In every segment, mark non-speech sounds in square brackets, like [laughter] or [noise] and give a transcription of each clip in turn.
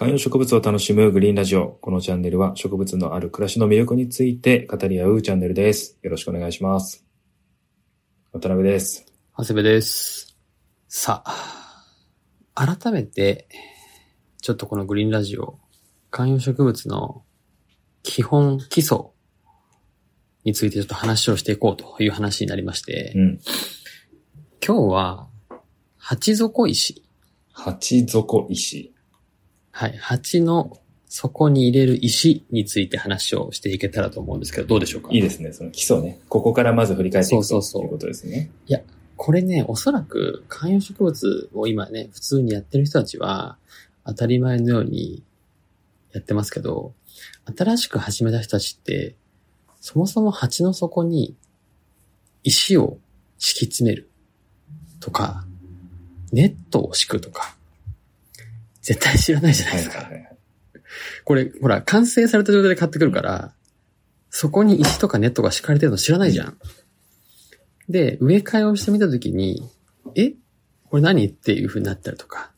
観葉植物を楽しむグリーンラジオ。このチャンネルは植物のある暮らしの魅力について語り合うチャンネルです。よろしくお願いします。渡辺です。長谷部です。さあ、改めて、ちょっとこのグリーンラジオ、観葉植物の基本、基礎についてちょっと話をしていこうという話になりまして、うん。今日は、鉢底石。鉢底石。はい、鉢の底に入れる石について話をしていけたらと思うんですけど、どうでしょうか？いいですね。その基礎ね。ここからまず振り返っていくとそうそうそういうことですね。これね、おそらく観葉植物を今ね、普通にやってる人たちは当たり前のようにやってますけど、新しく始めた人たちって、そもそも鉢の底に石を敷き詰めるとか、ネットを敷くとか、絶対知らないじゃないはいですか。はいはい。これ、ほら、完成された状態で買ってくるから、そこに石とかネットが敷かれてるの知らないじゃん。で、植え替えをしてみたときに、え？これ何？っていう風になったりとか、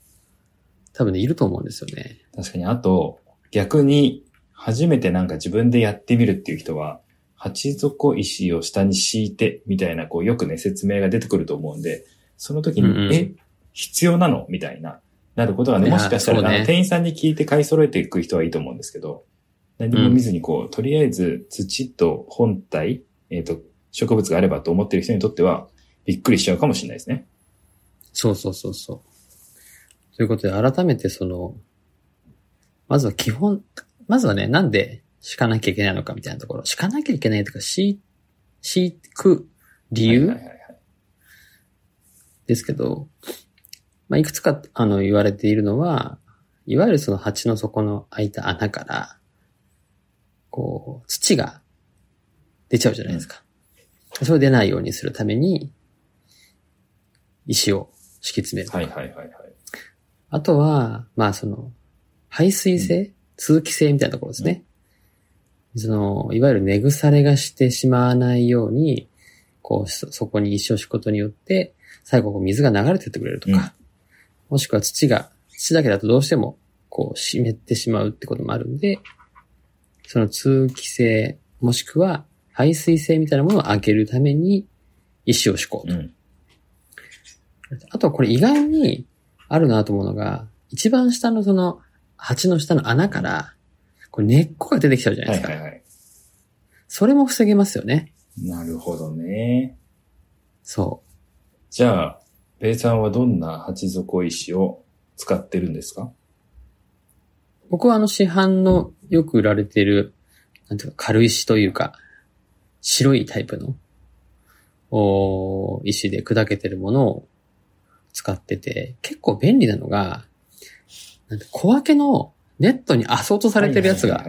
多分ね、いると思うんですよね。確かに、あと、逆に、初めてなんか自分でやってみるっていう人は、鉢底石を下に敷いて、みたいな、こう、よくね、説明が出てくると思うんで、その時に、うんうんえ、必要なの？みたいな、なることがね、もしかしたら、ねあの店員さんに聞いて買い揃えていく人はいいと思うんですけど、何も見ずにこう、とりあえず土と本体、えっ、と、植物があればと思ってる人にとっては、びっくりしちゃうかもしれないですね。そうそうそうそう。ということで、改めてその、まずは基本、まずはね、なんで敷かなきゃいけないのかみたいなところ。敷かなきゃいけないとか、敷、敷く理由、はいはいはいはいですけど、まあ、いくつか、あの、言われているのは、いわゆるその鉢の底の開いた穴から、こう、土が出ちゃうじゃないですか。それを出ないようにするために、石を敷き詰める。はいはいはいはい。あとは、まあその、排水性、通気性みたいなところですね。その、いわゆる根腐れがしてしまわないように、こう、そそこに石を敷くことによって、最後こう水が流れてってくれるとか、うんもしくは土が、土だけだとどうしても、こう、湿ってしまうってこともあるんで、その通気性、もしくは排水性みたいなものを上げるために、石を敷こうと。うん。あとこれ意外にあるなと思うのが、一番下のその鉢の下の穴から、これ根っこが出てきちゃうじゃないですか。はいはいはい。それも防げますよね。なるほどね。そじゃあ、ベイさんはどんな鉢底石を使ってるんですか？う。僕はあの市販のよく売られている、なんていうか軽石というか、白いタイプの、おー石で砕けてるものを使ってて、結構便利なのが、なんて小分けのネットにアソートされてるやつが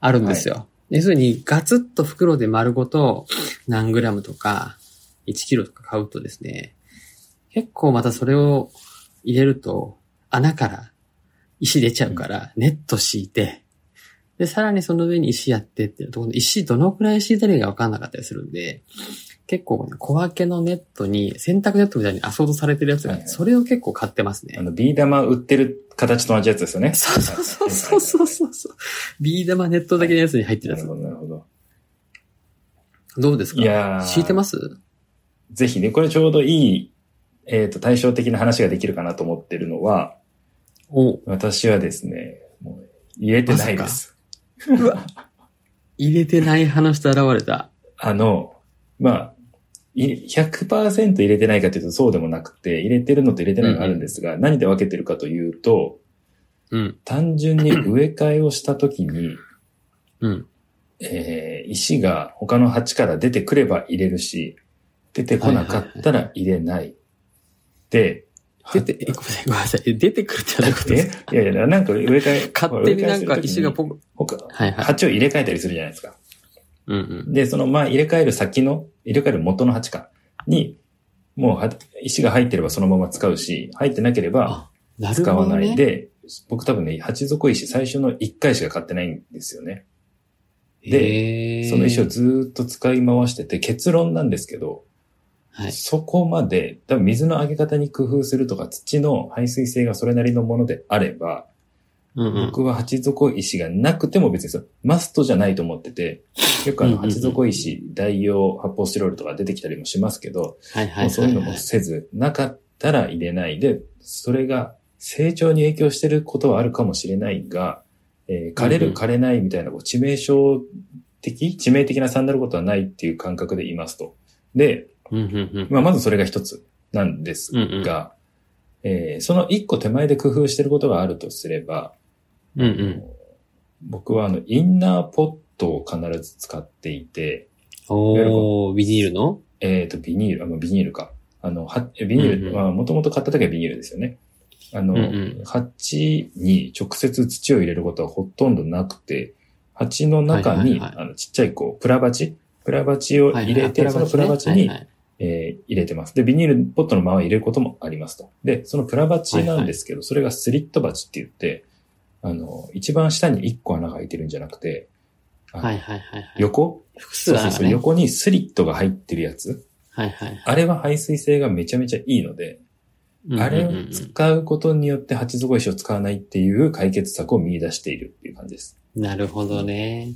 あるんですよ。要するに、ガツッと袋で丸ごと何グラムとか、1キロとか買うとですね、結構またそれを入れると、穴から石出ちゃうから、ネット敷いて、で、さらにその上に石やってっていうと、石どのくらい敷いたらいいか分かんなかったりするんで、結構ね小分けのネットに、洗濯ネットみたいにアソートされてるやつが、はいはいそれを結構買ってますねあ。の、ビー玉売ってる形と同じやつですよね。そうそうそうそうそうそう。ビー玉ネット的なやつに入ってるやつなるほ。ど、なるほど。どうですかいやー敷いてますぜひね、これちょうどいい、えっ、と、対照的な話ができるかなと思ってるのは、お私はですね、もう入れてないです。うわ。入れてない派の人現れた。あの、まあ、い100%入れてないかというとそうでもなくて、入れてるのと入れてないのがあるんですが、何で分けてるかというと、うん。単純に植え替えをしたときに、うん。えー石が他の鉢から出てくれば入れるし、出てこなかったら入れない。で、出て、えごめんなさい、ごめんなさい。え出てくるってどういうことですか？え？いやいや、なんか植え替え、[laughs] 勝手になんか石がポコ、他、はいはい。鉢を入れ替えたりするじゃないですか。うんうん。で、そのまあ入れ替える先の、入れ替える元の鉢かに、もうは石が入ってればそのまま使うし、入ってなければ使わ。ないで、僕多分ね、鉢底石最初の1回しか買ってないんですよね。でその石をずーっと使い回してて、結論なんですけど、はい。そこまで、多分水のあげ方に工夫するとか、土の排水性がそれなりのものであれば、うんうん。僕は鉢底石がなくても別にそうマストじゃないと思ってて、よくあのうんうんうん鉢底石、代用発泡スチロールとか出てきたりもしますけど、はいはいはい、はい。もうそういうのもせず、なかったら入れないで、それが成長に影響してることはあるかもしれないが、えー枯れる枯れないみたいなこう致命傷的致命的な差になることはないっていう感覚で言いますと。で。まあ、まずそれが一つなんですが、えーその一個手前で工夫してることがあるとすれば、うんうん。僕はあの、インナーポットを必ず使っていて、おー、ビニールの？えっ、と、ビニール、あ、まあビニールか。あの、は、ビニール、うんうん。まあ、もともと買った時はビニールですよね。あの、うんうん。鉢に直接土を入れることはほとんどなくて、鉢の中に、はいはいはいあの、ちっちゃいこう、プラ鉢？プラ鉢を入れて、そのプラ鉢に、はいはいえー入れてます。で、ビニールポットのまま入れることもありますと。で、そのプラ鉢なんですけど、それがスリット鉢って言って、あの、一番下に1個穴が開いてるんじゃなくて、はいはいはいはい。横？複そうそうそう、数あるね。横にスリットが入ってるやつ。はいはいはい。あれは排水性がめちゃめちゃいいので、あれを使うことによって鉢底石を使わないっていう解決策を見出しているっていう感じです。なるほどね。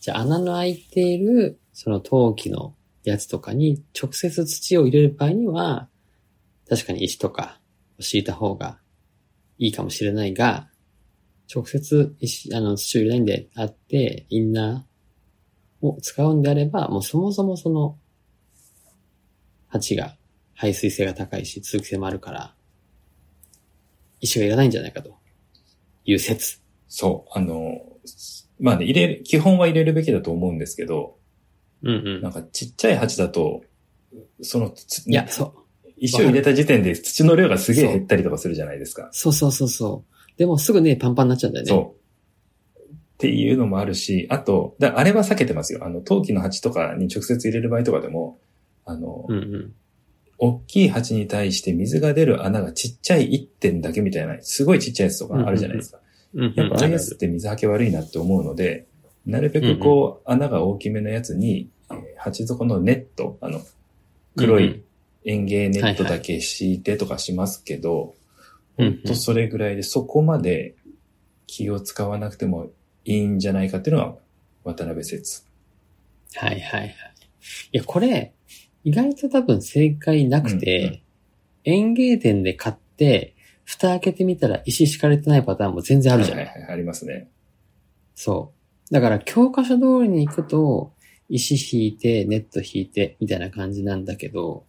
じゃあ穴の開いている、その陶器のやつとかに直接土を入れる場合には、確かに石とかを敷いた方がいいかもしれないが、直接石、あの、土を入れないんであって、インナーを使うんであれば、もうそもそもその、鉢が排水性が高いし、通気性もあるから、石がいらないんじゃないかという説。そう、あの、まあね、入れる、基本は入れるべきだと思うんですけど、うんうん。なんかちっちゃい鉢だと、その、ついや、そう。石を入れた時点で土の量がすげえ減ったりとかするじゃないですか。そうそうそうそう。でもすぐね、パンパンになっちゃうんだよね。そう。っていうのもあるし、あと、だあれは避けてますよ。あの、陶器の鉢とかに直接入れる場合とかでも、あの、うんうん。大きい鉢に対して水が出る穴がちっちゃい1点だけみたいな、すごいちっちゃいやつとかあるじゃないですか。うんうん、やっぱああいうやつって水はけ悪いなって思うので、なるべくこう、穴が大きめのやつに、えー鉢底のネット、あの、黒い園芸ネットだけ敷いてとかしますけど、ほんとそれぐらいでそこまで気を使わなくてもいいんじゃないかっていうのは渡辺説。はいはいはい。いや、これ、意外と多分正解なくて、うんうん園芸店で買って、蓋開けてみたら石敷かれてないパターンも全然あるじゃない、はいはいはい、ありますね。そう。だから教科書通りに行くと、石引いて、ネット引いて、みたいな感じなんだけど、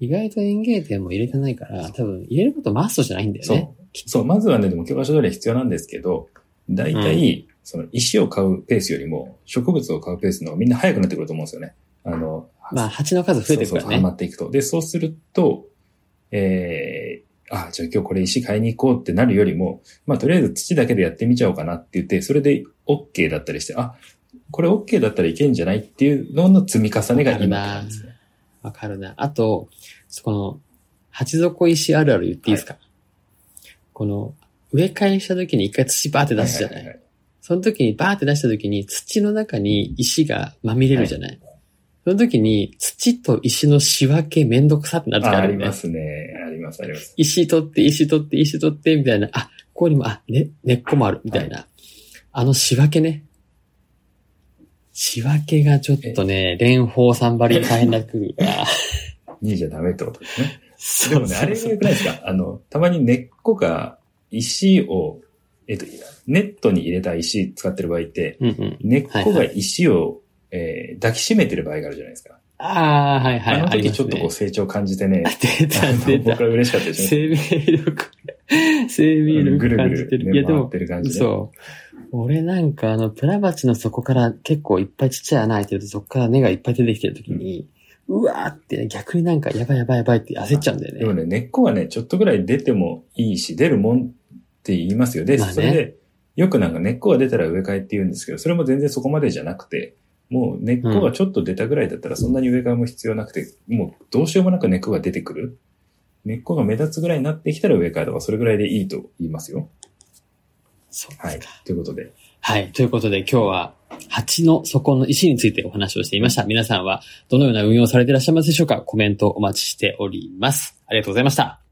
意外と園芸店も入れてないから、多分入れることマストじゃないんだよね。そう。そう、まずはね、でも教科書通りは必要なんですけど、大体、その石を買うペースよりも植物を買うペースのみんな早くなってくると思うんですよね。あの、まあ、蜂の数増えてるそうそう、ハからね。マっていくと。で、そうすると、えー、あ、じゃあ今日これ石買いに行こうってなるよりも、まあとりあえず土だけでやってみちゃおうかなって言って、それで OK だったりして、あ、これ OK だったらいけんじゃないっていうのの積み重ねが今なんですね。わかるな。あと、そこの、鉢底石あるある言っていいですか、この、植え替えした時に一回土バーって出すじゃない,、はははその時にバーって出した時に土の中に石がまみれるじゃない、その時に土と石の仕分けめんどくさってなる時あああるよね。りますね。あります、あります。石取って、石取って、石取って、みたいな。あ、ここにも、あ、ね、根っこもある、みたいな。あの仕分けね。仕分けがちょっとね、蓮舫さんばりに大変 [laughs] になってくるから。2じゃダメってことですね。そでもね、あれが良くないですか？あの、たまに根っこが石を、えっと、ネットに入れた石使ってる場合って、うんうん。根っこが石を、えー抱きしめてる場合があるじゃないですか。ああ、はいはい。あの時ちょっとこうね、成長感じてね、出た [laughs] 出た。僕は嬉しかったですね。生命力、[laughs] 生命ぐ力るぐる、感じてる。いやでもね回っ、てる感じで。そう。俺なんかあの、プラバチの底から結構いっぱいちっちゃい穴開いてると、そこから根がいっぱい出てきてるときに、うわーってね、逆になんかやばいやばいやばいって焦っちゃうんだよね。でもね、根っこはね、ちょっとぐらい出てもいいし、出るもんって言いますよ。で、まあねそれで、よくなんか根っこが出たら植え替えって言うんですけど、それも全然そこまでじゃなくて、もう根っこがちょっと出たぐらいだったらそんなに植え替えも必要なくて、もうどうしようもなく根っこが出てくる。根っこが目立つぐらいになってきたら植え替えとか、それぐらいでいいと言いますよ。そうはい。ということで。はい。ということで今日は、蜂の底の石についてお話をしていました。皆さんはどのような運用されていらっしゃいますでしょうかコメントお待ちしております。ありがとうございました。